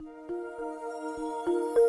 大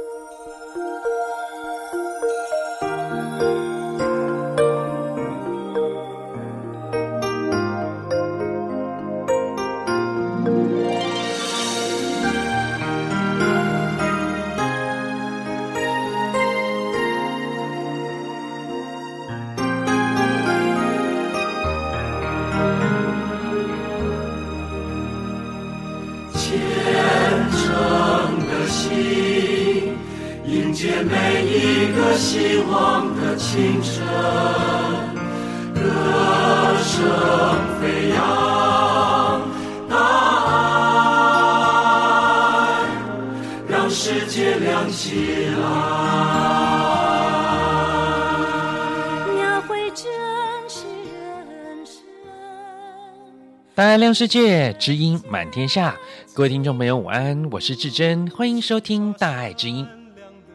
世界，知音满天下。各位听众朋友，午安，我是至真，欢迎收听大爱之音。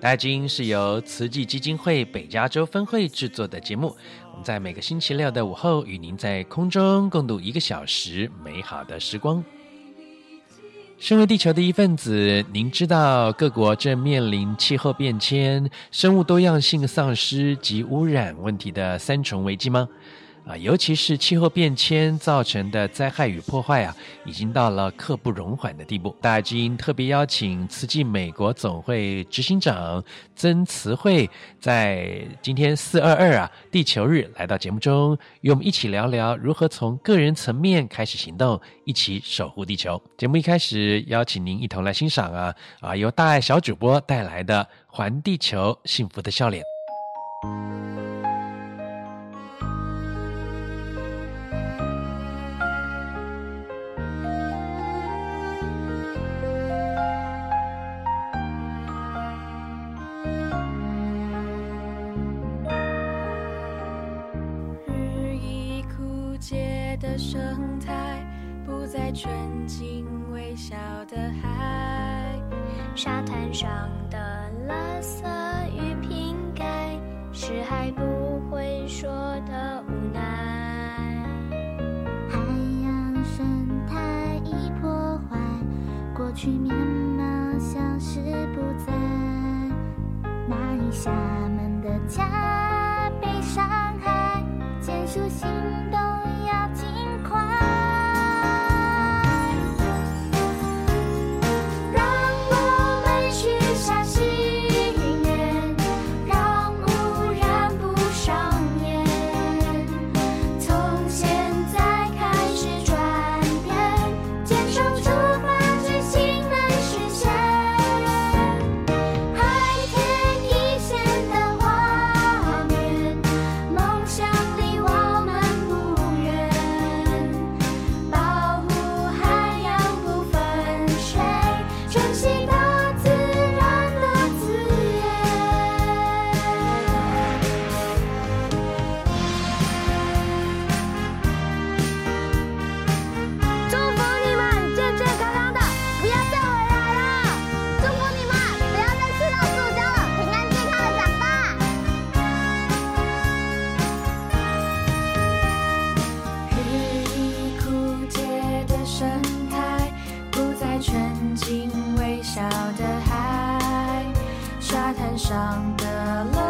大爱之音是由慈济基金会北加州分会制作的节目。我们在每个星期六的午后，与您在空中共度一个小时美好的时光。身为地球的一份子，您知道各国正面临气候变迁、生物多样性丧失及污染问题的三重危机吗？啊，尤其是气候变迁造成的灾害与破坏啊，已经到了刻不容缓的地步。大爱知音特别邀请慈济美国总会执行长曾慈慧，在今天四二二啊地球日来到节目中，与我们一起聊聊如何从个人层面开始行动，一起守护地球。节目一开始，邀请您一同来欣赏啊啊由大爱小主播带来的《环地球幸福的笑脸》。生态不再纯净微笑的海，沙滩上的垃圾与瓶盖，是还不会说的无奈。海洋生态已破坏，过去面貌消失不在，那鱼虾沙滩上的乐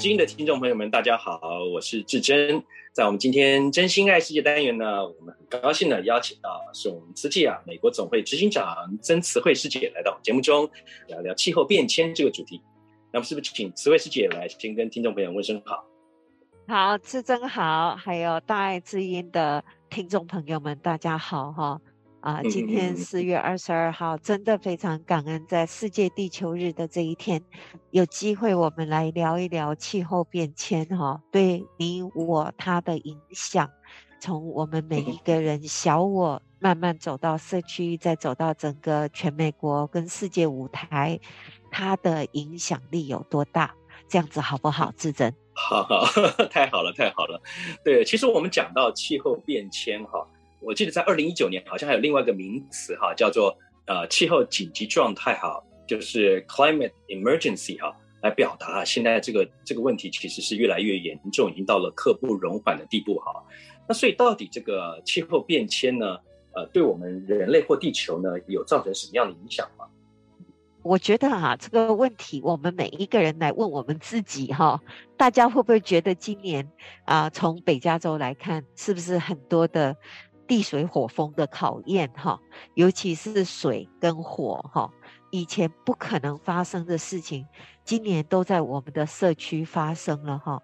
大爱知音的听众朋友们，大家好，我是志珍。在我们今天真心爱世界单元呢，我们很高兴的邀请到是我们慈济啊美国总会执行长曾慈惠师姐来到我们节目中聊聊气候变迁这个主题。那么是不是请慈惠师姐来先跟听众朋友问声好？好，志珍好，还有大爱知音的听众朋友们，大家好哈。啊，今天四月二十二号，真的非常感恩，在世界地球日的这一天，有机会我们来聊一聊气候变迁哈，对你我他的影响，从我们每一个人小我慢慢走到社区，再走到整个全美国跟世界舞台，它的影响力有多大？这样子好不好？志珍，好好，太好了，太好了。对，其实我们讲到气候变迁哈。我记得在二零一九年，好像还有另外一个名词哈，叫做呃气候紧急状态哈，就是 climate emergency 哈，来表达现在这个这个问题其实是越来越严重，已经到了刻不容缓的地步哈。那所以到底这个气候变迁呢，呃，对我们人类或地球呢，有造成什么样的影响吗？我觉得啊，这个问题我们每一个人来问我们自己哈，大家会不会觉得今年啊，从北加州来看，是不是很多的？地水火风的考验哈，尤其是水跟火哈，以前不可能发生的事情，今年都在我们的社区发生了哈，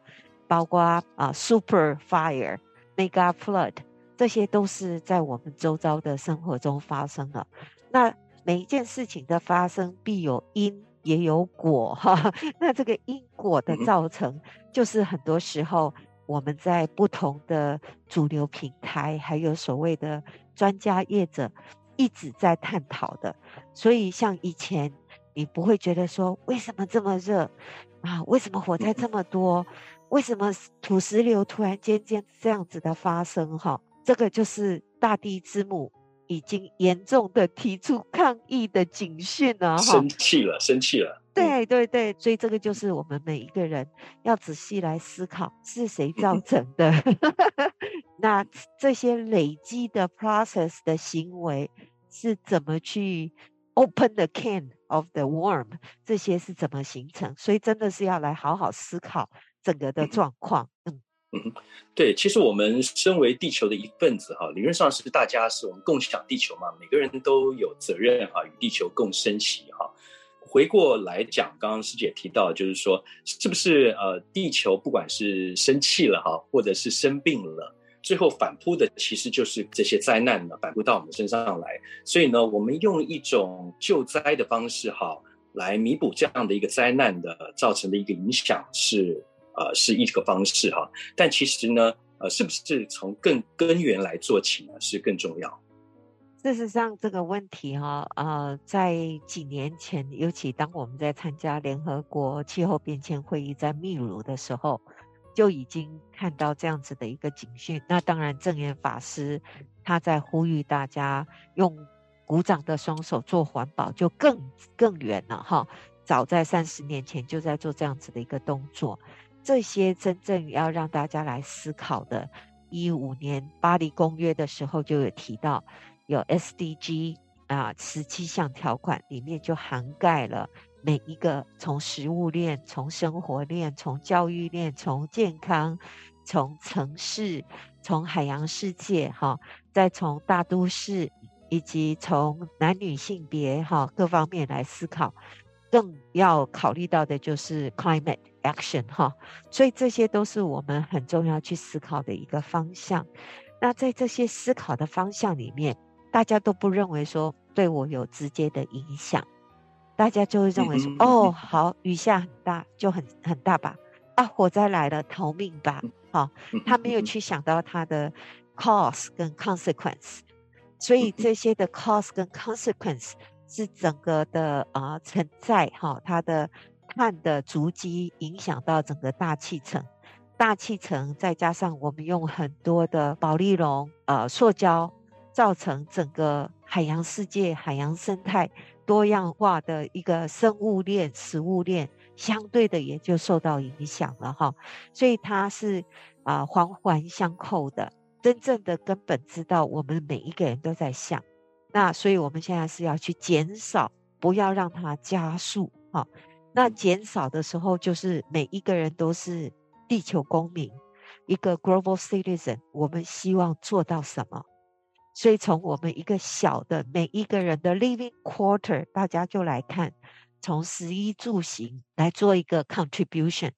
包括啊 super fire、mega flood，这些都是在我们周遭的生活中发生了。那每一件事情的发生必有因也有果哈，那这个因果的造成，就是很多时候。我们在不同的主流平台，还有所谓的专家业者，一直在探讨的。所以，像以前，你不会觉得说，为什么这么热啊？为什么火灾这么多？为什么土石流突然间间这样子的发生？哈，这个就是大地之母已经严重的提出抗议的警讯了。哈，生气了，生气了。对对对，所以这个就是我们每一个人要仔细来思考是谁造成的。那这些累积的 process 的行为是怎么去 open the can of the worm？这些是怎么形成？所以真的是要来好好思考整个的状况。嗯嗯，对，其实我们身为地球的一份子哈，理论上是大家是我们共享地球嘛，每个人都有责任哈，与地球共生息哈。回过来讲，刚刚师姐提到，就是说，是不是呃，地球不管是生气了哈，或者是生病了，最后反扑的其实就是这些灾难呢，反扑到我们身上来。所以呢，我们用一种救灾的方式哈，来弥补这样的一个灾难的造成的一个影响是呃是一个方式哈。但其实呢，呃，是不是从更根源来做起呢，是更重要？事实上，这个问题哈，呃，在几年前，尤其当我们在参加联合国气候变迁会议在秘鲁的时候，就已经看到这样子的一个警讯。那当然，证严法师他在呼吁大家用鼓掌的双手做环保，就更更远了哈。早在三十年前就在做这样子的一个动作。这些真正要让大家来思考的，一五年巴黎公约的时候就有提到。有 SDG 啊，十七项条款里面就涵盖了每一个从食物链、从生活链、从教育链、从健康、从城市、从海洋世界哈，再从大都市以及从男女性别哈各方面来思考，更要考虑到的就是 climate action 哈，所以这些都是我们很重要去思考的一个方向。那在这些思考的方向里面。大家都不认为说对我有直接的影响，大家就会认为说，嗯、哦，好，雨下很大，就很很大吧，啊，火灾来了，逃命吧，好、哦，他没有去想到他的 cause 跟 consequence，所以这些的 cause 跟 consequence 是整个的啊存在哈，它的碳的足迹影响到整个大气层。大气层再加上我们用很多的保丽龙、呃塑胶，造成整个海洋世界、海洋生态多样化的一个生物链、食物链，相对的也就受到影响了哈。所以它是啊环环相扣的。真正的根本知道，我们每一个人都在想，那所以我们现在是要去减少，不要让它加速哈。那减少的时候，就是每一个人都是。地球公民，一个 global citizen，我们希望做到什么？所以从我们一个小的每一个人的 living quarter，大家就来看，从食衣住行来做一个 contribution。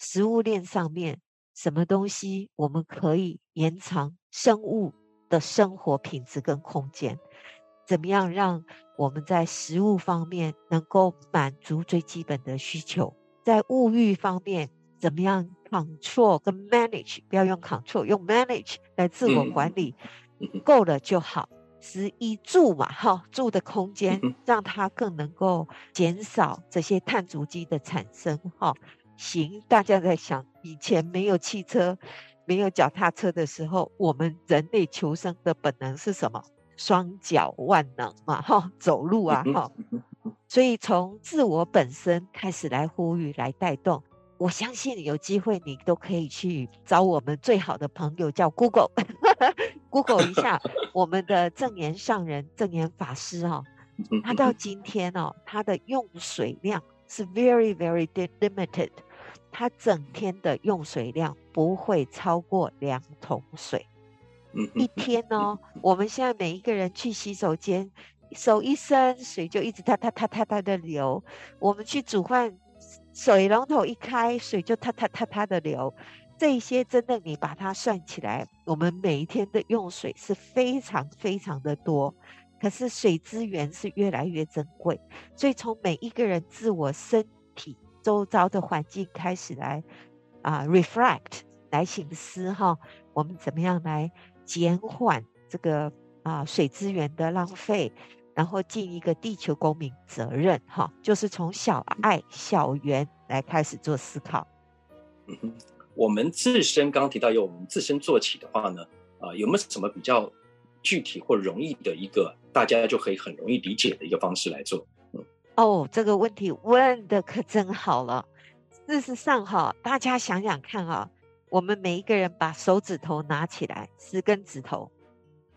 食物链上面，什么东西我们可以延长生物的生活品质跟空间？怎么样让我们在食物方面能够满足最基本的需求？在物欲方面，怎么样？Control 跟 manage，不要用 control，用 manage 来自我管理，够了就好。食衣住嘛，哈，住的空间让它更能够减少这些碳足迹的产生，哈。行，大家在想，以前没有汽车、没有脚踏车的时候，我们人类求生的本能是什么？双脚万能嘛，哈，走路啊，哈。所以从自我本身开始来呼吁，来带动。我相信有机会，你都可以去找我们最好的朋友，叫 Google，Google 一下 我们的证言上人证言法师哦。他到今天哦，他的用水量是 very very limited，他整天的用水量不会超过两桶水。一天哦，我们现在每一个人去洗手间，手一伸，水就一直哒哒哒哒哒的流。我们去煮饭。水龙头一开，水就嗒嗒嗒嗒的流。这些真的，你把它算起来，我们每一天的用水是非常非常的多。可是水资源是越来越珍贵，所以从每一个人自我身体周遭的环境开始来啊、reflect 来醒思哈，我们怎么样来减缓这个啊、呃、水资源的浪费。然后尽一个地球公民责任，哈，就是从小爱小园来开始做思考。嗯哼，我们自身刚刚提到由我们自身做起的话呢，啊、呃，有没有什么比较具体或容易的一个大家就可以很容易理解的一个方式来做？嗯，哦，这个问题问的可真好了。事实上，哈，大家想想看啊，我们每一个人把手指头拿起来，十根指头。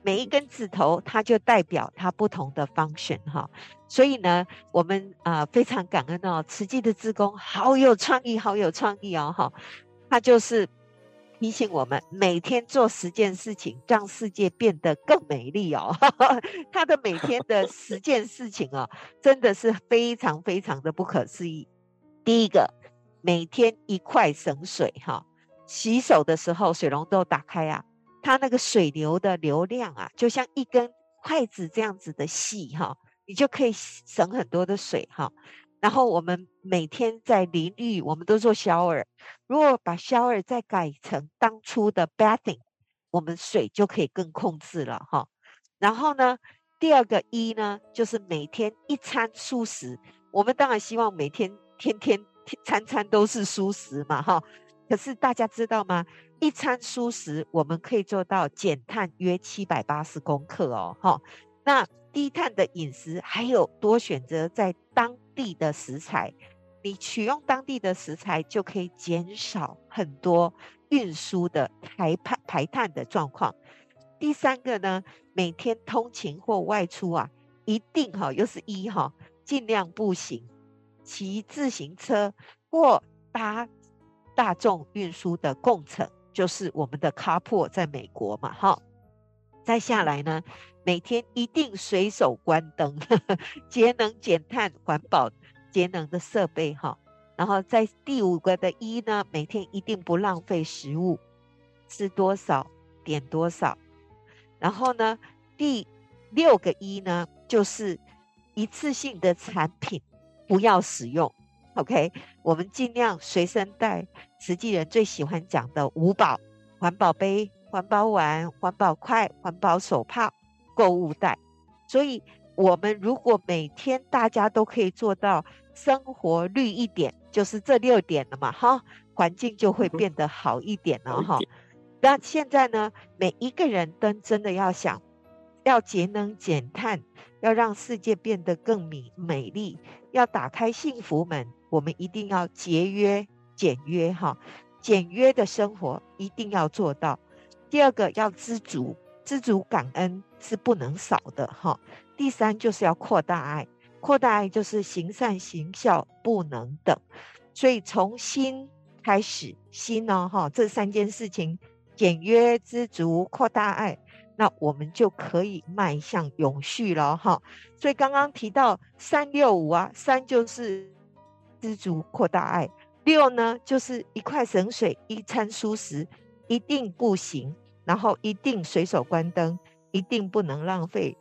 每一根指头，它就代表它不同的 function 哈，所以呢，我们啊、呃、非常感恩哦，慈济的志工好有创意，好有创意哦哈，他就是提醒我们每天做十件事情，让世界变得更美丽哦。他的每天的十件事情哦，真的是非常非常的不可思议。第一个，每天一块省水哈，洗手的时候水龙头打开啊。它那个水流的流量啊，就像一根筷子这样子的细哈，你就可以省很多的水哈。然后我们每天在淋浴，我们都做 shower，如果把 shower 再改成当初的 bathing，我们水就可以更控制了哈。然后呢，第二个一呢，就是每天一餐素食，我们当然希望每天天天餐餐都是素食嘛哈。可是大家知道吗？一餐蔬食，我们可以做到减碳约七百八十公克哦，哈。那低碳的饮食，还有多选择在当地的食材，你取用当地的食材，就可以减少很多运输的排排排碳的状况。第三个呢，每天通勤或外出啊，一定哈，又是一哈，尽量步行、骑自行车或搭大众运输的共乘。就是我们的 carpool 在美国嘛，哈，再下来呢，每天一定随手关灯，呵 呵节能减碳、环保节能的设备，哈，然后在第五个的一呢，每天一定不浪费食物，吃多少点多少，然后呢，第六个一呢，就是一次性的产品不要使用。OK，我们尽量随身带。慈济人最喜欢讲的五宝：环保杯、环保碗、环保筷、环保手帕、购物袋。所以，我们如果每天大家都可以做到生活绿一点，就是这六点了嘛，哈，环境就会变得好一点了，哈。那现在呢，每一个人都真的要想，要节能减碳，要让世界变得更美美丽，要打开幸福门。我们一定要节约、简约，哈，简约的生活一定要做到。第二个要知足，知足感恩是不能少的，哈。第三就是要扩大爱，扩大爱就是行善行孝不能等。所以从心开始，心呢，哈，这三件事情：简约、知足、扩大爱，那我们就可以迈向永续了，哈。所以刚刚提到三六五啊，三就是。知足扩大爱，六呢就是一块省水，一餐蔬食，一定不行。然后一定随手关灯，一定不能浪费，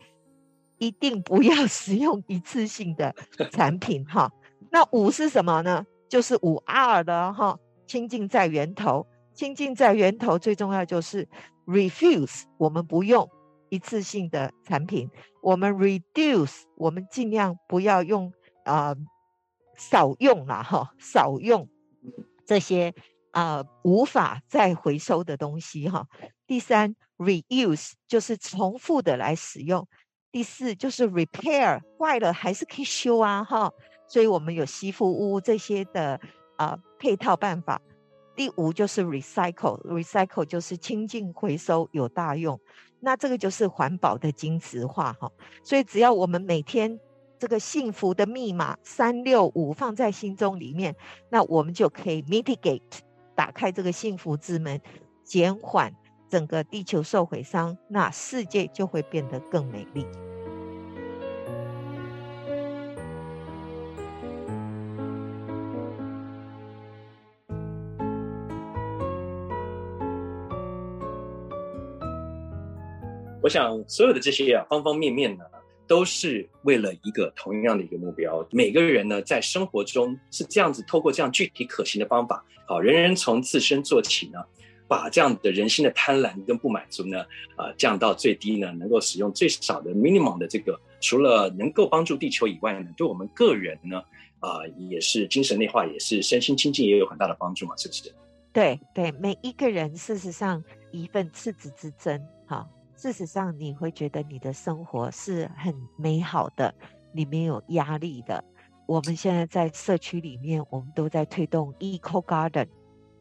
一定不要 使用一次性的产品哈。那五是什么呢？就是五 R 的哈，清净在源头，清净在源头最重要就是 refuse，我们不用一次性的产品，我们 reduce，我们尽量不要用啊。少用啦哈，少用这些啊、无法再回收的东西哈。第三，reuse 就是重复的来使用。第四就是 repair，坏了还是可以修啊哈。所以我们有吸附屋这些的啊、配套办法。第五就是 recycle，recycle 就是清净回收有大用。那这个就是环保的精致化哈。所以只要我们每天。这个幸福的密码三六五放在心中里面，那我们就可以 mitigate 打开这个幸福之门，减缓整个地球受毁伤，那世界就会变得更美丽。我想所有的这些啊，方方面面呢。都是为了一个同样的一个目标。每个人呢，在生活中是这样子，透过这样具体可行的方法，好，人人从自身做起呢，把这样的人心的贪婪跟不满足呢，啊，降到最低呢，能够使用最少的 minimum 的这个，除了能够帮助地球以外呢，对我们个人呢，啊，也是精神内化，也是身心清净，也有很大的帮助嘛，是不是？对对，每一个人事实上一份赤子之心，哈。事实上，你会觉得你的生活是很美好的，你没有压力的。我们现在在社区里面，我们都在推动 Eco Garden。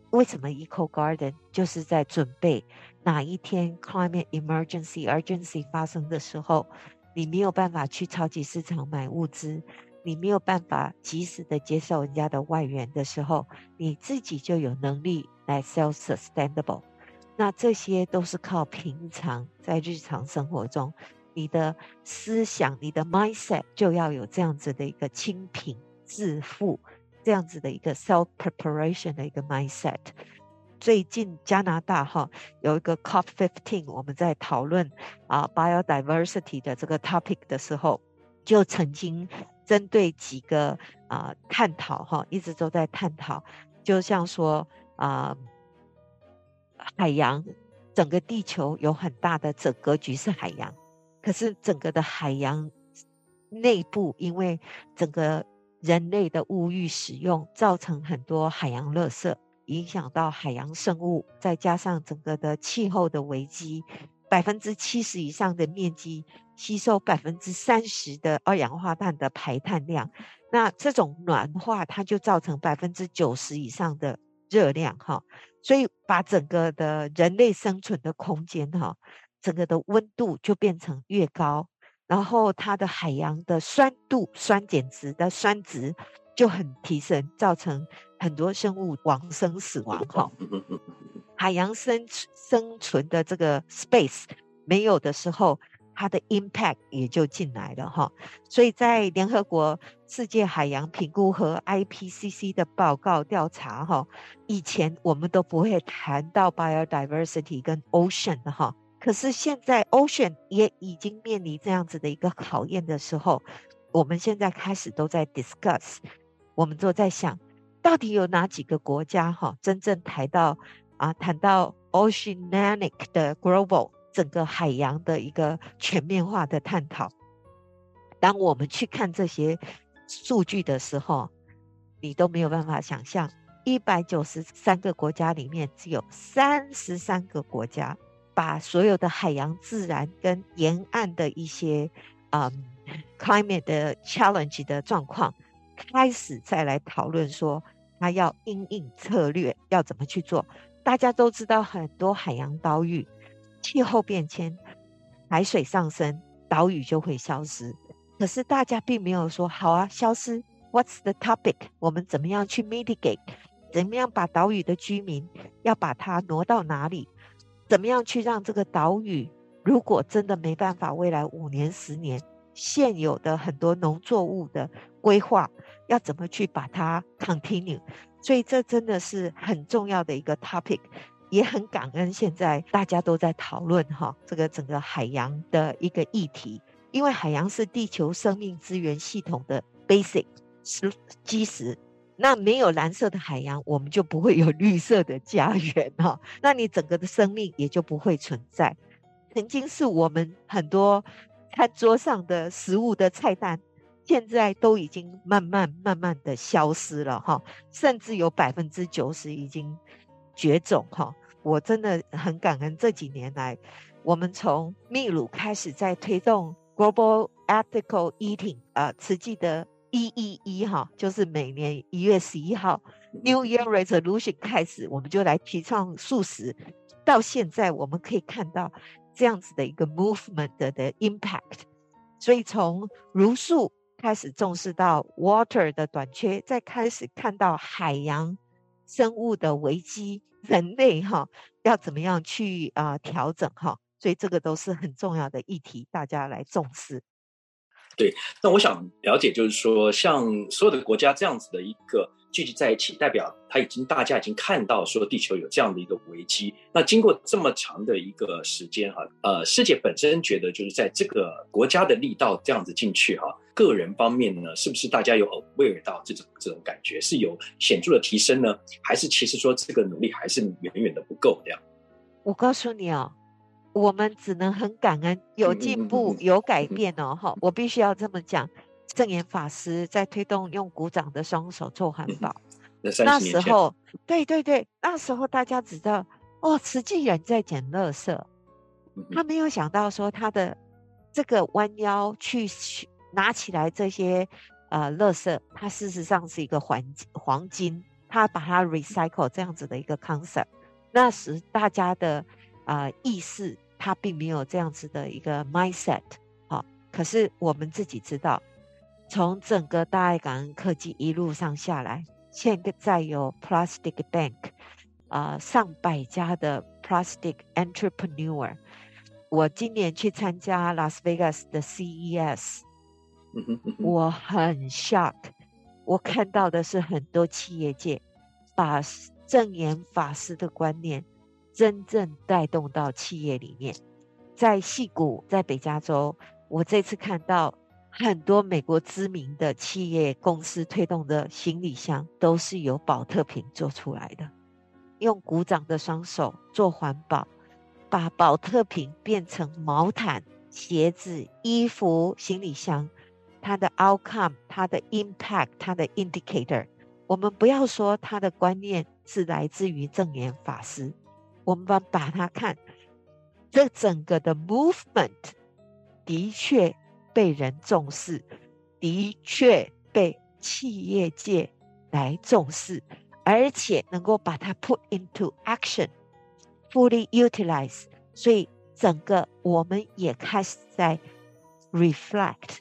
为什么 Eco Garden？就是在准备哪一天 Climate Emergency Urgency 发生的时候，你没有办法去超级市场买物资，你没有办法及时的接受人家的外援的时候，你自己就有能力来 self-sustainable。那这些都是靠平常在日常生活中，你的思想、你的 mindset 就要有这样子的一个清贫致富，这样子的一个 self preparation 的一个 mindset。最近加拿大哈有一个 COP fifteen，我们在讨论啊 biodiversity 的这个 topic 的时候，就曾经针对几个啊探讨哈，一直都在探讨，就像说啊。海洋，整个地球有很大的整格局是海洋，可是整个的海洋内部，因为整个人类的物欲使用，造成很多海洋垃圾，影响到海洋生物，再加上整个的气候的危机，百分之七十以上的面积吸收百分之三十的二氧化碳的排碳量，那这种暖化，它就造成百分之九十以上的热量，哈。所以，把整个的人类生存的空间，哈，整个的温度就变成越高，然后它的海洋的酸度、酸碱值的酸值就很提升，造成很多生物往生死亡，哈。海洋生生存的这个 space 没有的时候。它的 impact 也就进来了哈，所以在联合国世界海洋评估和 IPCC 的报告调查哈，以前我们都不会谈到 biodiversity 跟 ocean 哈，可是现在 Ocean 也已经面临这样子的一个考验的时候，我们现在开始都在 discuss，我们都在想，到底有哪几个国家哈，真正谈到啊，谈到 Oceanic 的 Global 整个海洋的一个全面化的探讨。当我们去看这些数据的时候，你都没有办法想象，一百九十三个国家里面，只有三十三个国家把所有的海洋自然跟沿岸的一些嗯 climate 的 challenge 的状况，开始再来讨论说，它要因应策略要怎么去做。大家都知道，很多海洋岛屿气候变迁，海水上升，岛屿就会消失。可是大家并没有说好啊，消失。What's the topic？我们怎么样去 mitigate？怎么样把岛屿的居民要把它挪到哪里？怎么样去让这个岛屿，如果真的没办法，未来五年、十年现有的很多农作物的规划，要怎么去把它 continue？所以这真的是很重要的一个 topic，也很感恩现在大家都在讨论哈这个整个海洋的一个议题。因为海洋是地球生命资源系统的 basic 是基石，那没有蓝色的海洋，我们就不会有 绿色的家园哈。那你整个的生命也就不会存在。曾经是我们很多餐桌上的食物的菜单，现在都已经慢慢慢慢的消失了哈，甚至有百分之九十已经绝种哈。我真的很感恩这几年来，我们从秘鲁开始在推动。Global Ethical Eating 啊、呃，慈济的一一一哈，就是每年一月十一号 New Year Resolution 开始，我们就来提倡素食。到现在，我们可以看到这样子的一个 movement 的，的 impact。所以从茹素开始重视到 water 的短缺，再开始看到海洋生物的危机，人类哈要怎么样去啊、调整哈。所以这个都是很重要的议题，大家来重视。对，那我想了解，就是说，像所有的国家这样子的一个聚集在一起，代表他已经大家已经看到说地球有这样的一个危机。那经过这么长的一个时间哈，呃，师姐本身觉得就是在这个国家的力道这样子进去哈，个人方面呢，是不是大家有 aware 到这种这种感觉是有显著的提升呢？还是其实说这个努力还是远远的不够这样？我告诉你啊、哦。我们只能很感恩，有进步，有改变哦！哈，我必须要这么讲。证严法师在推动用鼓掌的双手做环保，那时候，对对对，那时候大家只知道哦，慈济人在捡垃圾，他没有想到说他的这个弯腰去拿起来这些呃垃圾，它事实上是一个黄黄金，他把它 recycle 这样子的一个 concept，那时大家的。啊、呃，意识他并没有这样子的一个 mindset，好、哦，可是我们自己知道，从整个大爱感恩科技一路上下来，现在有 Plastic Bank，啊、呃，上百家的 Plastic Entrepreneur。我今年去参加 Las Vegas 的 CES，我很 shock，我看到的是很多企业界把正言法师的观念。真正带动到企业里面，在戏谷，在北加州，我这次看到很多美国知名的企业公司推动的行李箱，都是由宝特瓶做出来的。用鼓掌的双手做环保，把宝特瓶变成毛毯、鞋子、衣服、行李箱，它的 outcome、它的 impact、它的 indicator，我们不要说它的观念是来自于证严法师。我们把把它看，这整个的 movement 的确被人重视，的确被企业界来重视，而且能够把它 put into action，fully utilize。所以整个我们也开始在 reflect，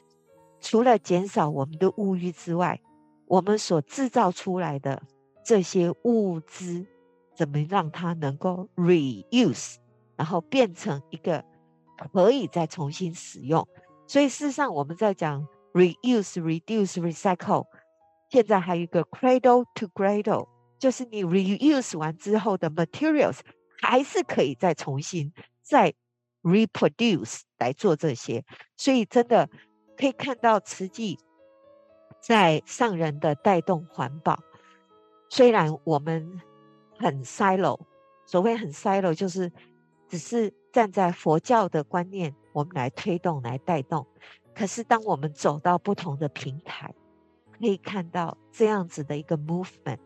除了减少我们的物欲之外，我们所制造出来的这些物资。怎么让它能够 reuse，然后变成一个可以再重新使用？所以事实上我们在讲 reuse、reduce、recycle，现在还有一个 cradle to cradle，就是你 reuse 完之后的 materials 还是可以再重新再 reproduce 来做这些，所以真的可以看到瓷器在上人的带动环保。虽然我们很 silo，所谓很 silo 就是只是站在佛教的观念，我们来推动、来带动。可是当我们走到不同的平台，可以看到这样子的一个 movement，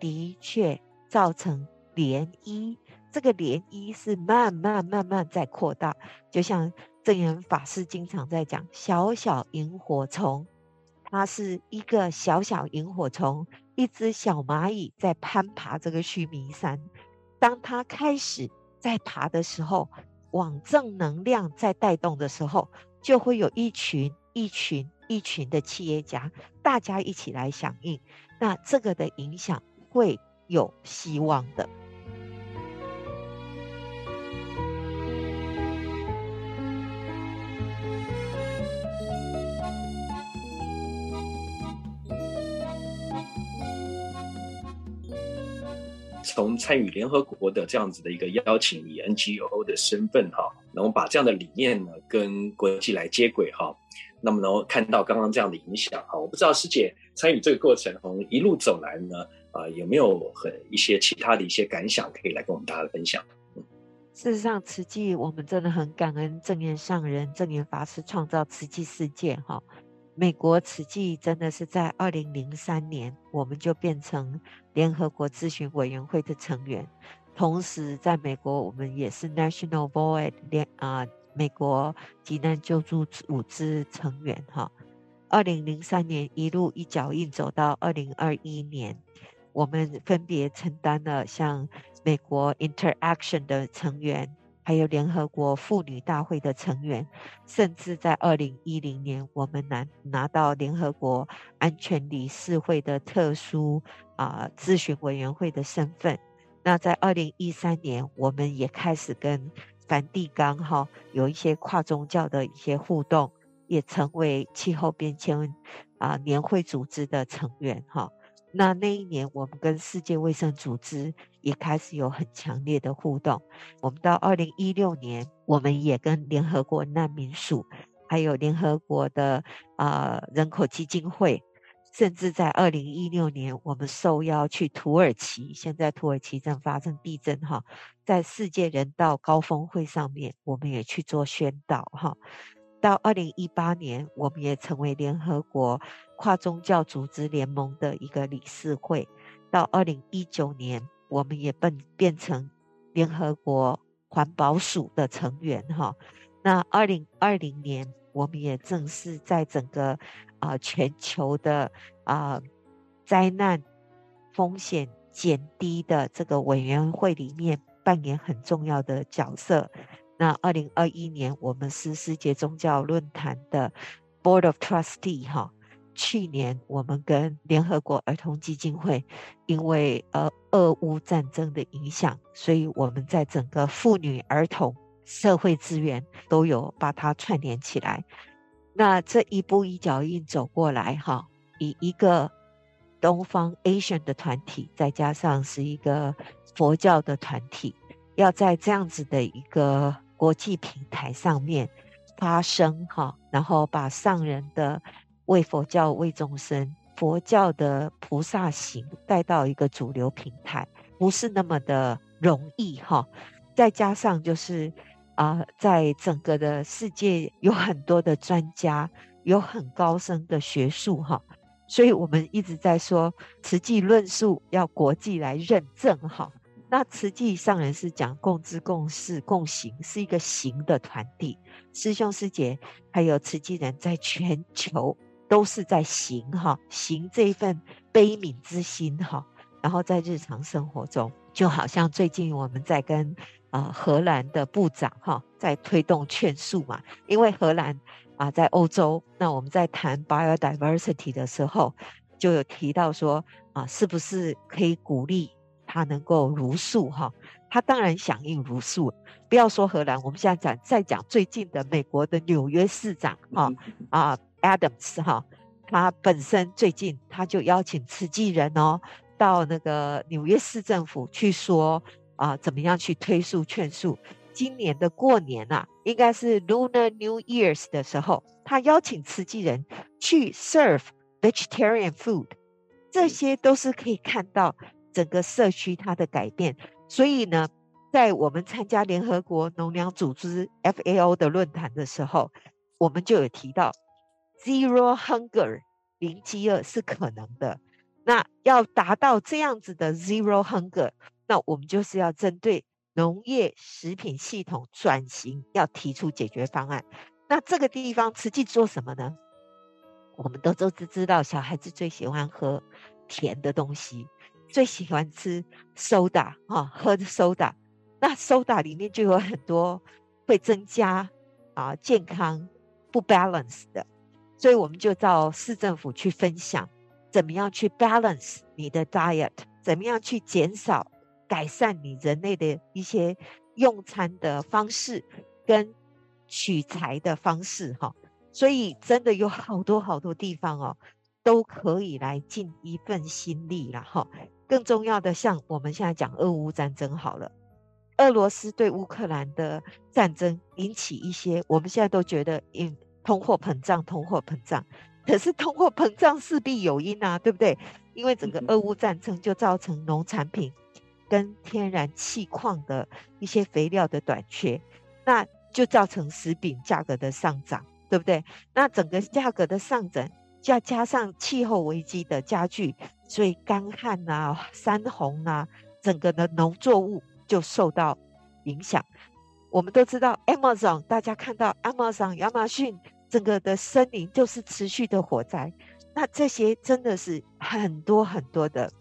的确造成涟漪。这个涟漪是慢慢慢慢在扩大，就像证严法师经常在讲，小小萤火虫，它是一个小小萤火虫，一只小蚂蚁在攀爬这个须弥山。当它开始在爬的时候，往正能量在带动的时候，就会有一群一群一群的企业家，大家一起来响应，那这个的影响会有希望的。从参与联合国的这样子的一个邀请，以 NGO 的身份哈，然后把这样的理念呢跟国际来接轨哈，那么然后看到刚刚这样的影响哈，我不知道师姐参与这个过程从一路走来呢啊，有没有很一些其他的一些感想可以来跟我们大家分享？事实上，慈济我们真的很感恩证严上人、证严法师创造慈济世界哈。美国慈济真的是在二零零三年，我们就变成联合国咨询委员会的成员。同时，在美国，我们也是 National Void 联啊，美国急难救助组织成员。哈，二零零三年一路一脚印走到二零二一年，我们分别承担了像美国 Interaction 的成员。还有联合国妇女大会的成员，甚至在二零一零年，我们拿拿到联合国安全理事会的特殊啊、咨询委员会的身份。那在二零一三年，我们也开始跟梵蒂冈哈有一些跨宗教的一些互动，也成为气候变迁啊、年会组织的成员哈。那那一年，我们跟世界卫生组织也开始有很强烈的互动。我们到二零一六年，我们也跟联合国难民署，还有联合国的啊、人口基金会，甚至在二零一六年，我们受邀去土耳其。现在土耳其正发生地震哈，在世界人道高峰会上面，我们也去做宣导哈。到二零一八年，我们也成为联合国跨宗教组织联盟的一个理事会。到二零一九年，我们也变变成联合国环保署的成员哈。那二零二零年，我们也正式在整个啊、全球的啊、灾难风险减低的这个委员会里面扮演很重要的角色。那二零二一年，我们是世界宗教论坛的 Board of Trustee 哈。去年我们跟联合国儿童基金会，因为呃俄乌战争的影响，所以我们在整个妇女、儿童、社会资源都有把它串联起来。那这一步一脚印走过来哈，以一个东方 Asian 的团体，再加上是一个佛教的团体，要在这样子的一个。国际平台上面发声哈，然后把上人的为佛教为众生、佛教的菩萨行带到一个主流平台，不是那么的容易哈。再加上就是啊、在整个的世界有很多的专家，有很高深的学术哈，所以我们一直在说慈济论述要国际来认证哈。那慈济上人是讲共知共事共行，是一个行的团体。师兄师姐还有慈济人在全球都是在行哈，行这一份悲悯之心哈。然后在日常生活中，就好像最近我们在跟啊荷兰的部长哈在推动劝树嘛，因为荷兰啊在欧洲，那我们在谈 biodiversity 的时候，就有提到说啊，是不是可以鼓励。他能够如数哈，他当然响应如数。不要说荷兰，我们现在讲再讲最近的美国的纽约市长哈啊 Adams 哈，他本身最近他就邀请慈济人哦到那个纽约市政府去说啊，怎么样去推速劝速。今年的过年啊，应该是 Lunar New Year's 的时候，他邀请慈济人去 serve vegetarian food，这些都是可以看到整个社区它的改变。所以呢，在我们参加联合国农粮组织 FAO 的论坛的时候，我们就有提到 Zero Hunger 零饥饿是可能的。那要达到这样子的 Zero Hunger，那我们就是要针对农业食品系统转型，要提出解决方案。那这个地方实际做什么呢？我们都都知知道，小孩子最喜欢喝甜的东西，最喜欢吃 soda 啊，喝 soda。那 soda 里面就有很多会增加啊健康不 balance 的，所以我们就到市政府去分享。怎么样去 balance 你的 diet？怎么样去减少、改善你人类的一些用餐的方式跟取材的方式？哈，所以真的有好多好多地方哦，都可以来尽一份心力了哈。更重要的，像我们现在讲俄乌战争好了，俄罗斯对乌克兰的战争引起一些，我们现在都觉得因通货膨胀，通货膨胀。可是通货膨胀势必有因啊，对不对？因为整个俄乌战争就造成农产品跟天然气矿的一些肥料的短缺，那就造成食品价格的上涨，对不对？那整个价格的上涨，再加上气候危机的加剧，所以干旱啊、山洪啊，整个的农作物就受到影响。我们都知道，Amazon，大家看到 Amazon 亚马逊。整个的森林就是持续的火灾，那这些真的是很多很多的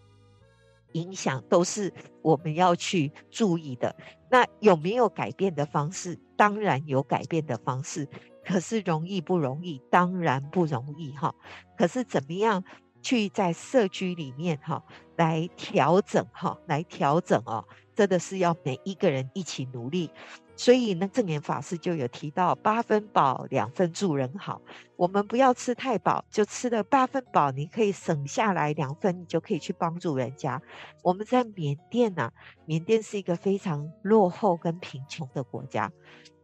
影响，都是我们要去注意的。那有没有改变的方式？当然有改变的方式，可是容易不容易？当然不容易哈。可是怎么样去在社区里面哈来调整哈来调整哦，真的是要每一个人一起努力。所以呢，证严法师就有提到八分饱，两分助人好。我们不要吃太饱，就吃了八分饱，你可以省下来两分，你就可以去帮助人家。我们在缅甸呐、缅甸是一个非常落后跟贫穷的国家，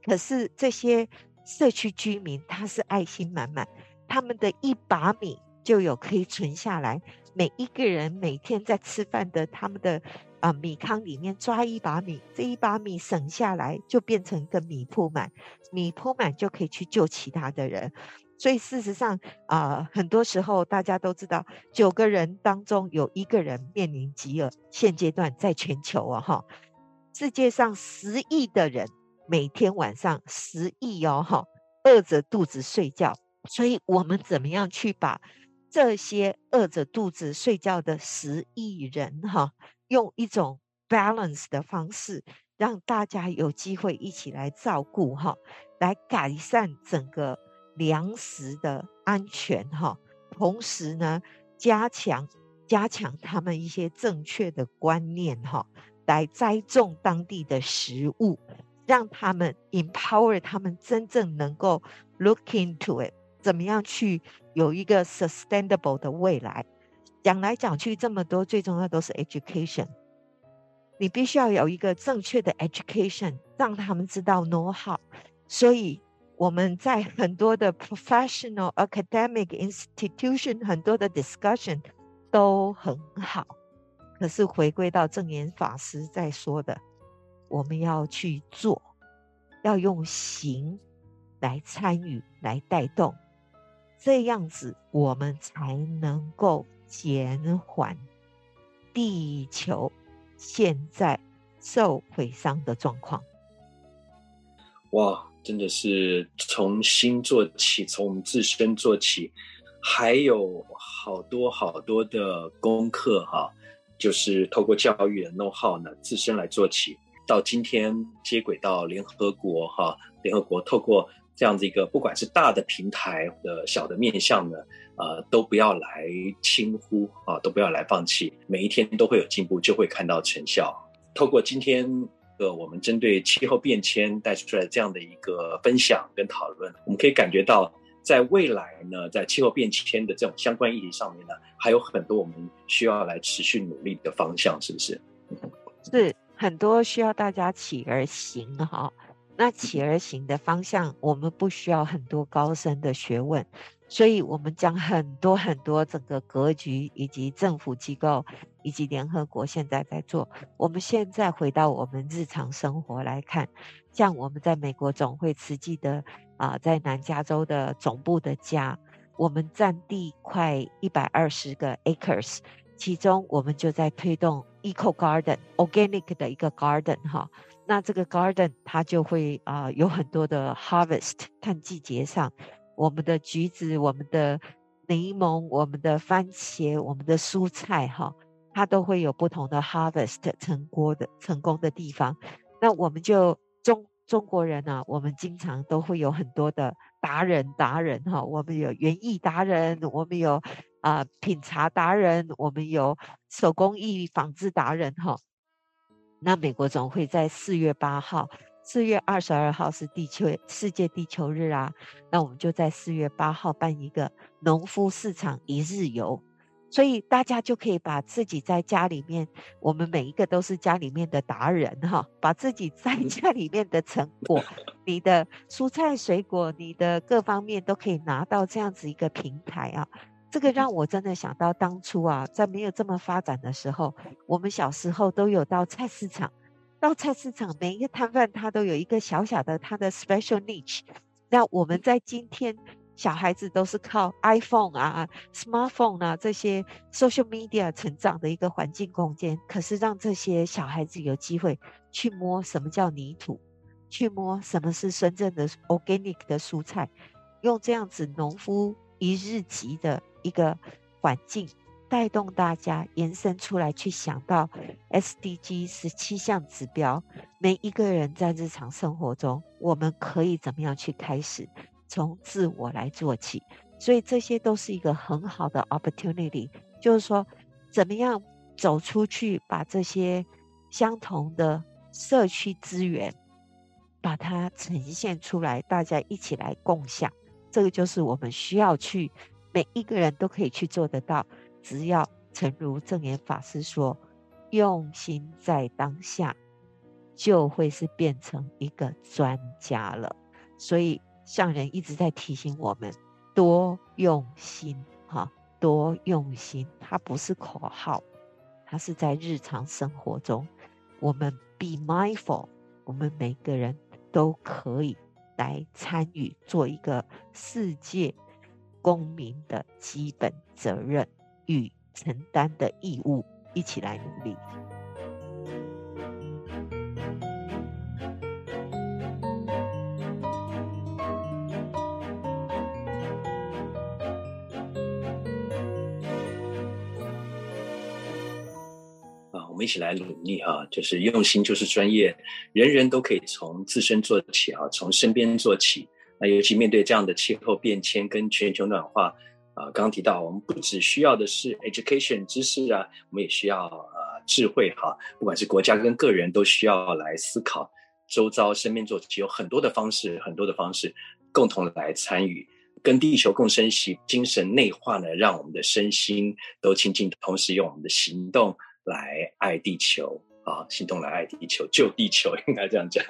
可是这些社区居民他是爱心满满，他们的一把米就有可以存下来，每一个人每天在吃饭的他们的。啊，米糠里面抓一把米，这一把米省下来就变成一个米铺满，米铺满就可以去救其他的人。所以事实上啊，很多时候大家都知道，九个人当中有一个人面临饥饿。现阶段在全球啊，哈，世界上十亿的人每天晚上十亿哦，哈，饿着肚子睡觉。所以我们怎么样去把这些饿着肚子睡觉的十亿人哈？用一种 balance 的方式，让大家有机会一起来照顾哈，来改善整个粮食的安全哈。同时呢，加强加强他们一些正确的观念哈，来栽种当地的食物，让他们 empower 他们真正能够 look into it，怎么样去有一个 sustainable 的未来。讲来讲去这么多，最重要都是 education。你必须要有一个正确的 education，让他们知道 know how。所以我们在很多的 professional academic institution，很多的 discussion 都很好。可是回归到证言法师在说的，我们要去做，要用行来参与、来带动，这样子我们才能够。减缓地球现在受毁伤的状况。哇，真的是从心做起，从我们自身做起，还有好多好多的功课哈，就是透过教育的 know how 呢，自身来做起，到今天接轨到联合国哈，联合国透过。这样子一个，不管是大的平台的小的面向呢，呃，都不要来轻忽啊，都不要来放弃，每一天都会有进步，就会看到成效。透过今天的我们针对气候变迁带出来这样的一个分享跟讨论，我们可以感觉到，在未来呢，在气候变迁的这种相关议题上面呢，还有很多我们需要来持续努力的方向，是不是？是，很多需要大家起而行哈。那起而行的方向，我们不需要很多高深的学问，所以我们将很多很多整个格局以及政府机构以及联合国现在在做。我们现在回到我们日常生活来看，像我们在美国总会慈济的啊、在南加州的总部的家，我们占地快一百二十个 acres，其中我们就在推动 eco garden organic 的一个 garden 哈。那这个 garden 它就会啊、有很多的 harvest，看季节上，我们的橘子、我们的柠檬、我们的番茄、我们的蔬菜哈，它都会有不同的 harvest 成功的成功的地方。那我们就中中国人呢、啊，我们经常都会有很多的达人达人哈，我们有园艺达人，我们有啊、呃、品茶达人，我们有手工艺纺织达人哈。那美国总会在四月八号，四月二十二号是地球世界地球日啊。那我们就在四月八号办一个农夫市场一日游，所以大家就可以把自己在家里面，我们每一个都是家里面的达人哈，把自己在家里面的成果，你的蔬菜水果，你的各方面都可以拿到这样子一个平台啊。这个让我真的想到当初啊，在没有这么发展的时候，我们小时候都有到菜市场，到菜市场每一个摊贩他都有一个小小的他的 special niche。那我们在今天，小孩子都是靠 iPhone 啊、smartphone 啊这些 social media 成长的一个环境空间，可是让这些小孩子有机会去摸什么叫泥土，去摸什么是真正的 organic 的蔬菜，用这样子农夫一日级的。一个环境带动大家延伸出来，去想到 SDG 十七项指标，每一个人在日常生活中，我们可以怎么样去开始从自我来做起？所以这些都是一个很好的 opportunity，就是说怎么样走出去，把这些相同的社区资源，把它呈现出来，大家一起来共享。这个就是我们需要去。每一个人都可以去做得到，只要诚如正言法师说，用心在当下，就会是变成一个专家了。所以上人一直在提醒我们，多用心，哈，多用心。它不是口号，它是在日常生活中，我们 be mindful，我们每个人都可以来参与，做一个世界。公民的基本责任与承担的义务，一起来努力。啊，我们一起来努力哈，就是用心就是专业，人人都可以从自身做起啊，从身边做起。那尤其面对这样的气候变迁跟全球暖化，啊、刚刚提到我们不只需要的是 education 知识啊，我们也需要呃智慧哈，不管是国家跟个人都需要来思考周遭身边做，有很多的方式，很多的方式共同来参与，跟地球共生，习精神内化呢，让我们的身心都亲近，同时用我们的行动来爱地球啊，行动来爱地球，救地球，应该这样讲。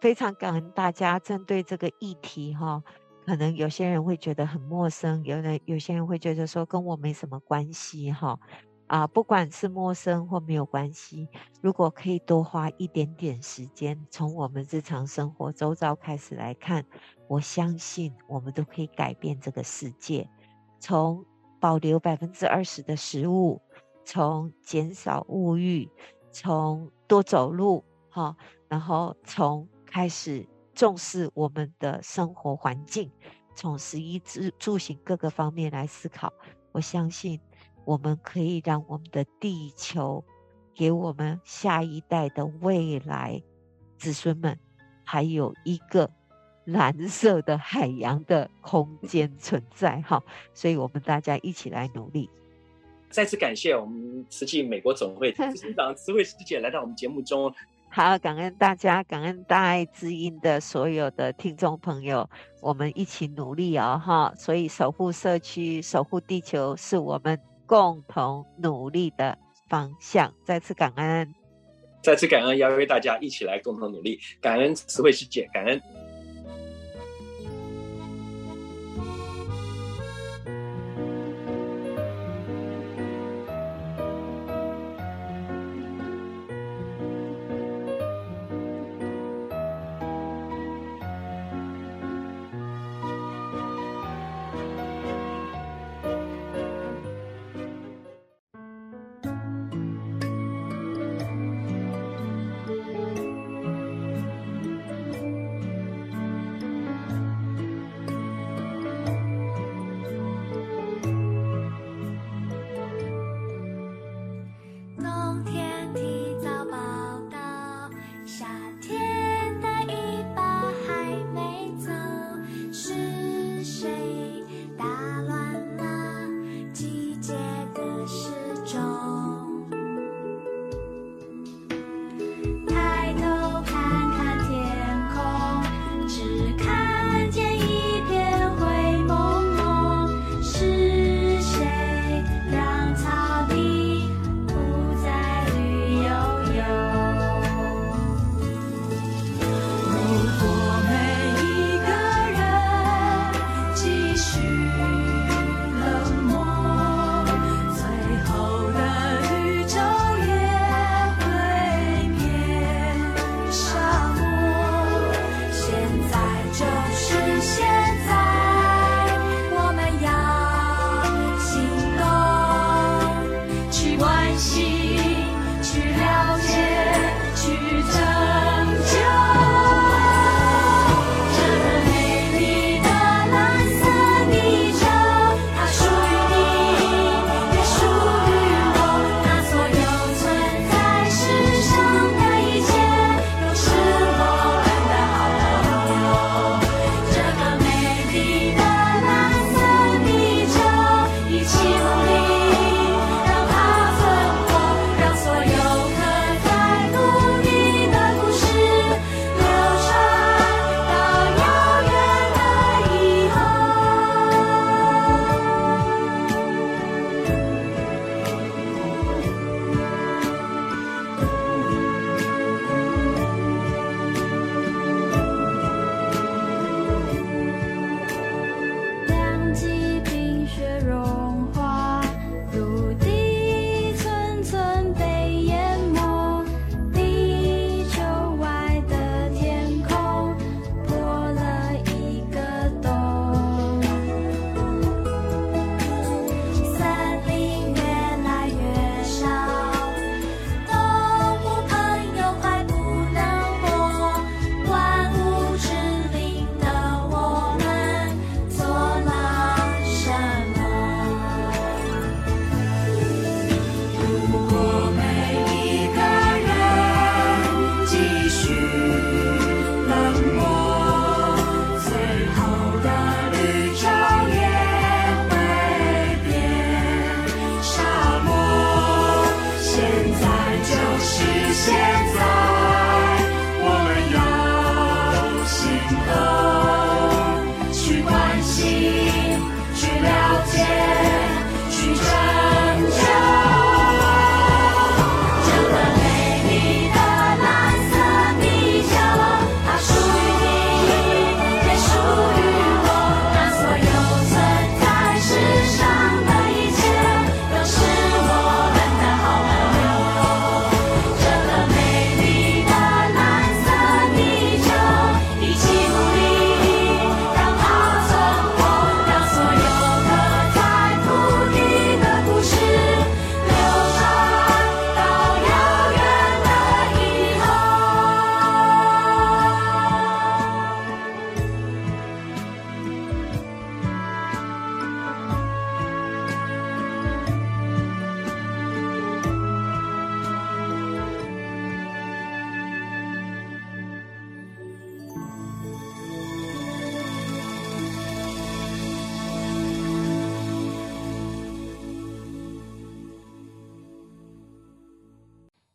非常感恩大家针对这个议题哈，可能有些人会觉得很陌生，有人有些人会觉得说跟我没什么关系哈啊，不管是陌生或没有关系，如果可以多花一点点时间，从我们日常生活周遭开始来看，我相信我们都可以改变这个世界。从保留百分之二十的食物，从减少物欲，从多走路哈，然后从开始重视我们的生活环境，从食衣住住行各个方面来思考。我相信我们可以让我们的地球，给我们下一代的未来子孙们，还有一个 蓝色的海洋的空间存在。哈，所以我们大家一起来努力。再次感谢我们慈济美国总会执行长慈惠师姐来到我们节目中。好，感恩大家，感恩大爱之音的所有的听众朋友，我们一起努力哦，哈！所以守护社区、守护地球是我们共同努力的方向。再次感恩。再次感恩，邀约大家一起来共同努力，感恩慈惠师姐，感恩。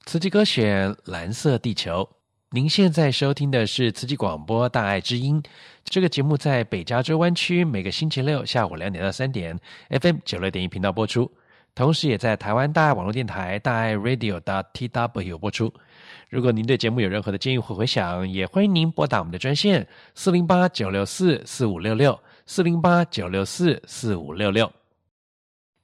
慈济歌选《蓝色地球》，您现在收听的是慈济广播《大爱之音》这个节目，在北加州湾区每个星期六下午两点到三点，FM 九六点一频道播出。同时也在台湾大爱网络电台大爱 Radio TW 播出。如果您对节目有任何的建议或回响，也欢迎您拨打我们的专线四零八九六四四五六六四零八九六四四五六六。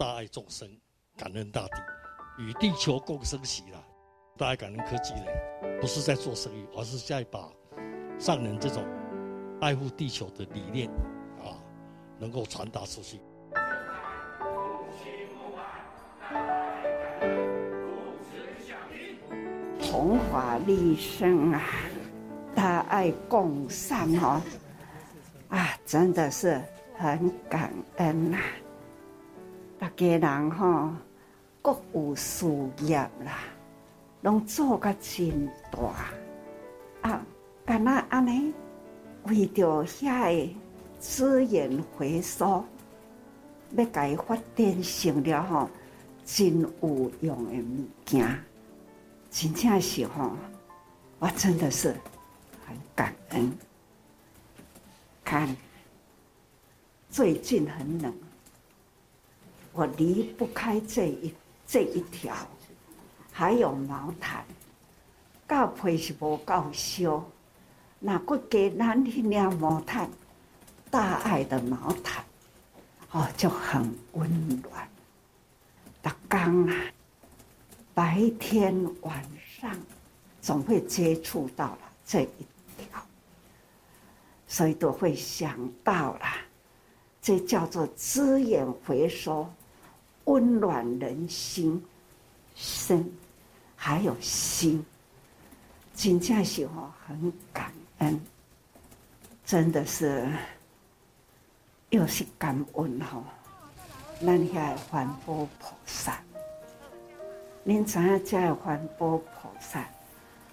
大爱众生感恩大地，与地球共生喜啦！大爱感恩科技呢，不是在做生意，而是在把上人这种爱护地球的理念啊，能够传达出去。弘法利生啊，大爱共善哦，啊，真的是很感恩呐、大家人吼各有事业啦，拢做个真大啊！干那安尼为着遐个资源回收，要甲伊发展成了吼真有用的物件，真正是吼，我真的是很感恩。看，最近很冷。我离不开这一这一条，还有毛毯，到皮是无够烧，那个给咱那领毛毯，大爱的毛毯，哦，就很温暖。打刚啊，白天晚上总会接触到了这一条，所以都会想到了，这叫做资源回收。温暖人心，身还有心，真正是哦，很感恩，真的是又是感恩吼。咱遐环保菩萨，您知影这环保菩萨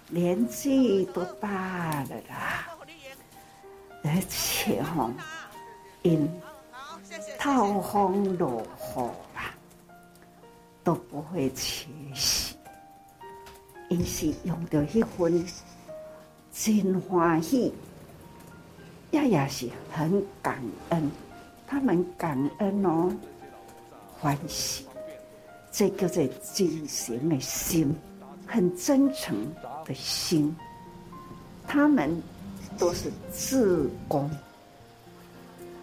年纪都大了啦，而且吼因透风落雨。都不会缺席，因是用着一份真欢喜，也也是很感恩。他们感恩哦，欢喜，这个在进行的心，很真诚的心。他们都是志工，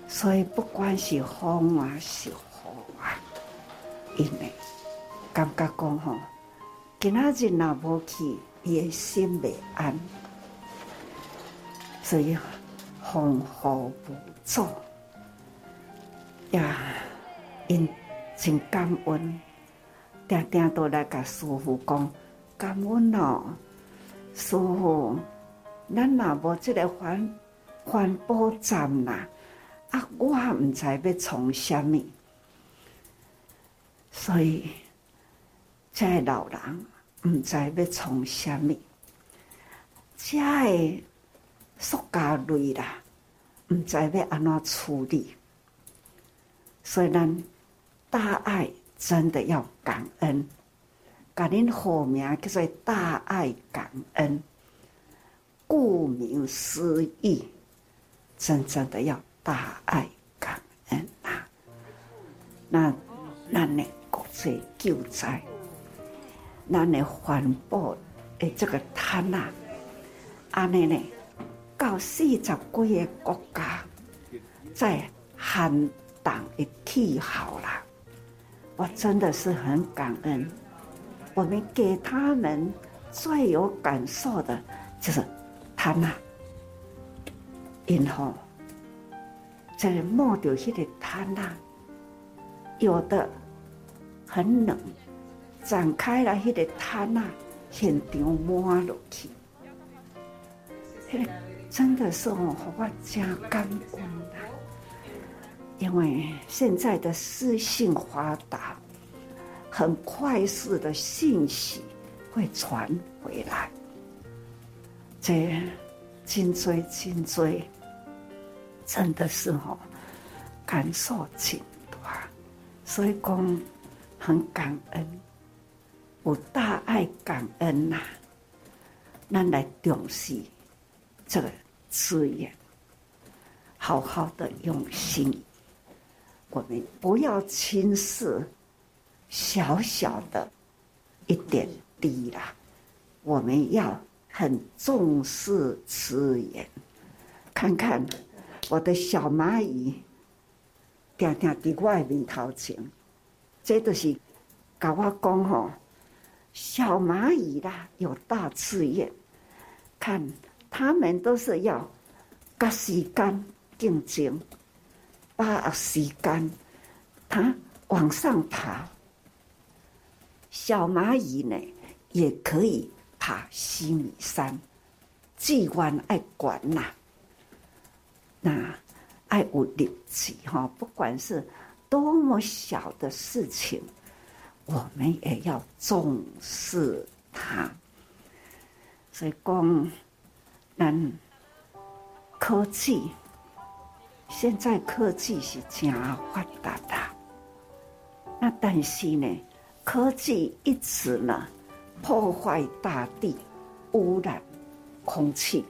所以不管是风啊是雨啊，因为。感觉讲吼，今仔日若无去，伊的心未安，所以风雨无阻呀，因真感恩，定定都来甲师傅讲感恩哦，师傅，咱若无即个环环保站呐，啊，我毋知要创啥物，所以。这老人唔知要从啥物，这个塑胶类啦，唔知要安怎处理，所以咱大爱真的要感恩，甲恁好名叫做大爱感恩，顾名思义，真正的要大爱感恩啊！那咱呢国际救灾。咱的环保的这个摊啊，安尼呢，到四十几个国家在寒冻的气候啦，我真的是很感恩。我们给他们最有感受的就是摊啊，然后在摸到那个摊啊，有的很冷。展开来，迄个摊啊，现场满落去，迄个真的是哦，让我加感恩啊！因为现在的资讯发达，很快速的信息会传回来，这真多真多，真的是哦，感受极大，所以讲很感恩。有大爱感恩呐、啊，咱来重视这个资源，好好的用心。我们不要轻视小小的一点滴啦，我们要很重视资源。看看我的小蚂蚁，定定在我面头前，这都是跟我讲吼。小蚂蚁啦，有大志愿，看他们都是要跟时间竞争，把时间它往上爬。小蚂蚁呢，也可以爬西米山，机关爱管呐，那爱有力气哈，不管是多么小的事情。我们也要重视它，所以讲，咱科技现在科技是真发达的，那但是呢，科技一直呢破坏大地，污染空气，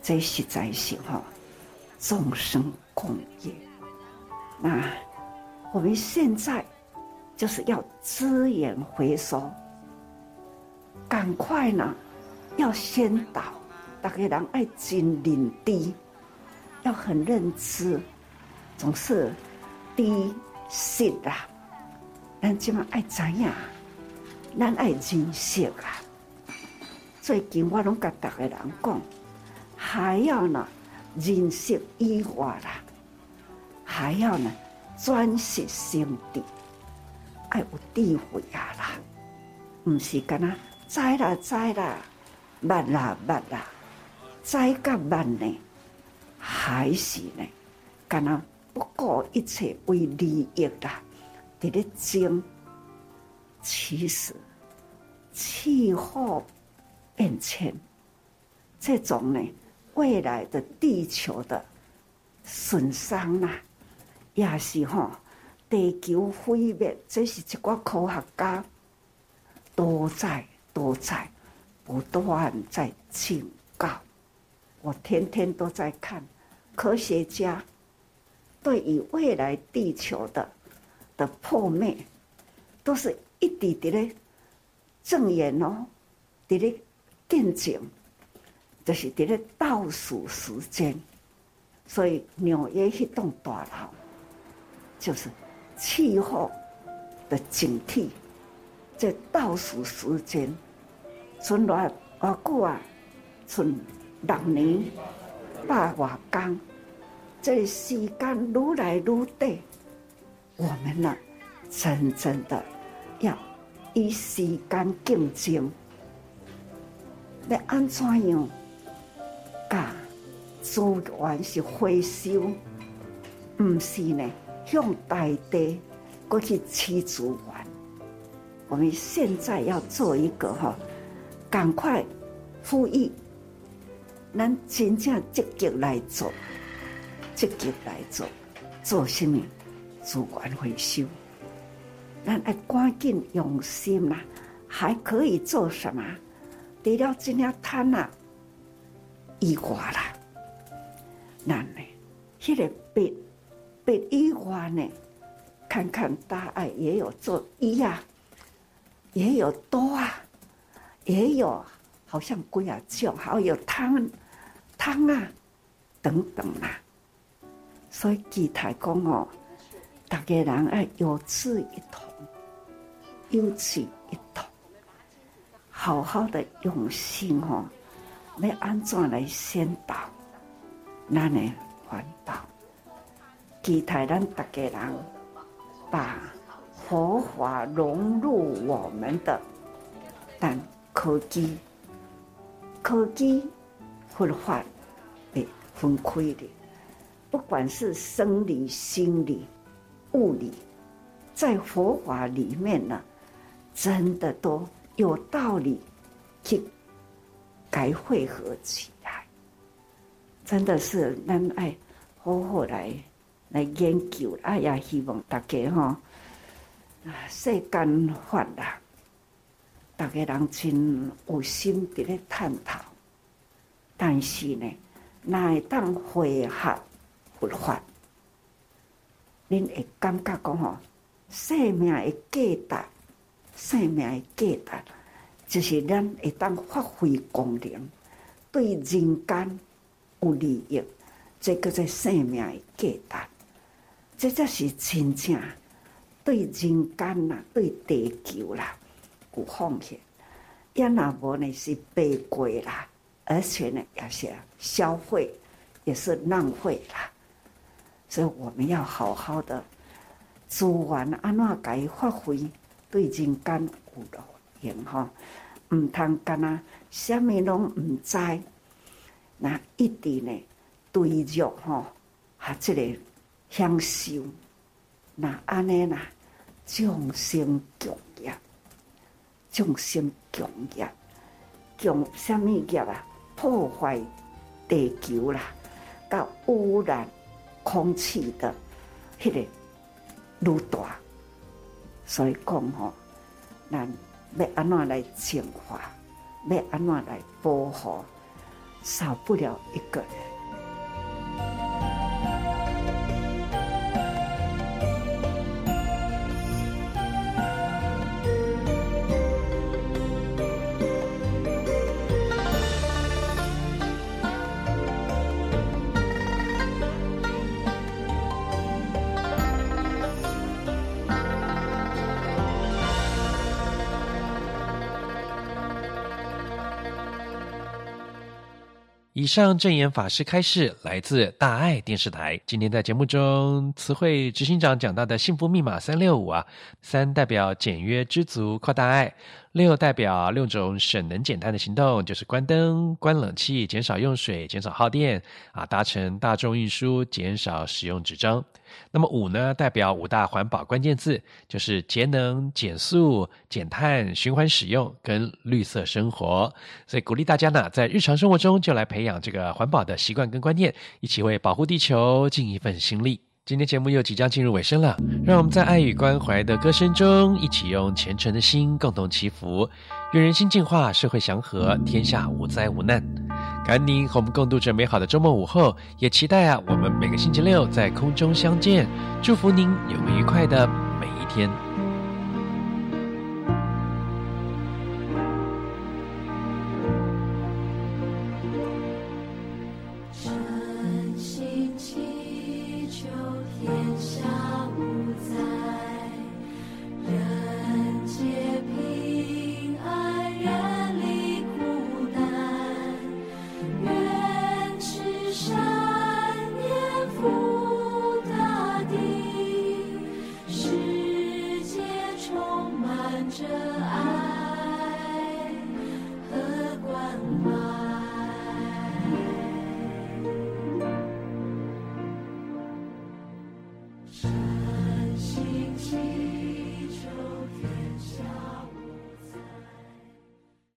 这实在是哈众生共业。那我们现在。就是要资源回收，赶快呢，要先导，大家人爱真认知，要很认知，总是低息啦。咱今嘛爱知影，咱爱认识啊。最近我拢甲大家人讲，还要呢认识以外啦，还要呢专心心地。爱有智慧啊啦，唔是干那知啦知啦，捌啦捌啦，知甲捌呢，还是呢？干那不顾一切为利益啦，伫咧争。其实气候变迁这种呢，未来的地球的损伤啦，也是吼。地球毁灭，这是一个科学家都在都在不断在警告。我天天都在看科学家对于未来地球的的破灭，都是一点点的证言哦，在咧见证，就是在咧倒数时间。所以纽约一栋大楼就是。气候的警惕，在倒数时间，剩偌偌久啊？剩六年百外工，这时间愈来愈短，我们呢，真正的要与时间竞争，要安怎样？噶资源是回收，唔是呢？用大地过去吃资源，我们现在要做一个哈，赶快呼吁，咱真正积极来做，积极来做，做什么资源回收？咱要赶紧用心啦，还可以做什么？除了这样贪啊，以外啦，那呢，迄个被医化呢？看看大爱也有做医呀，也有多啊，也有好像龟啊叫，还有汤汤啊等等啊。所以吉台讲哦，大家人爱有志一同，有志一同，好好的用心哦，要安怎来先导，那呢环岛。期待咱大家人把佛法融入我们的，但科技、科技、佛法被分开的，不管是生理、心理、物理，在佛法里面呢，真的都有道理去该汇合起来，真的是咱爱好好来来研究。哎呀，希望大家哈。世间法啦，大家人真有心伫咧探讨，但是呢，若会当会合佛法，恁会感觉讲吼，生命的价值，生命的价值，就是咱会当发挥功能，对人间有利益，这叫做生命的价值，这才是真正。对人间呐，对地球啦，有奉献；也那无呢是白过啦，而且呢也是消费，也是浪费啦。所以我们要好好的资源安怎该发挥，对人间有路用吼。唔通干那，虾米拢唔知，那一直呢对着哈，哈这个享受。那安尼啦，众生共业，众生共业，共什么业啊？破坏地球啦，甲污染空气的，迄个愈大。所以讲吼，咱要安怎来净化，要安怎来保护，少不了一个人。以上正言法师开示来自大爱电视台。今天在节目中，词汇执行长讲到的幸福密码三六五啊，三代表简约知足扩大爱。六代表六种省能减碳的行动，就是关灯、关冷气、减少用水、减少耗电啊，搭乘大众运输，减少使用纸张。那么五呢，代表五大环保关键字，就是节能、减速、减碳、循环使用跟绿色生活。所以鼓励大家呢，在日常生活中就来培养这个环保的习惯跟观念，一起为保护地球尽一份心力。今天节目又即将进入尾声了，让我们在爱与关怀的歌声中，一起用虔诚的心共同祈福，愿人心净化，社会祥和，天下无灾无难。感恩您和我们共度这美好的周末午后，也期待啊，我们每个星期六在空中相见。祝福您有个愉快的每一天。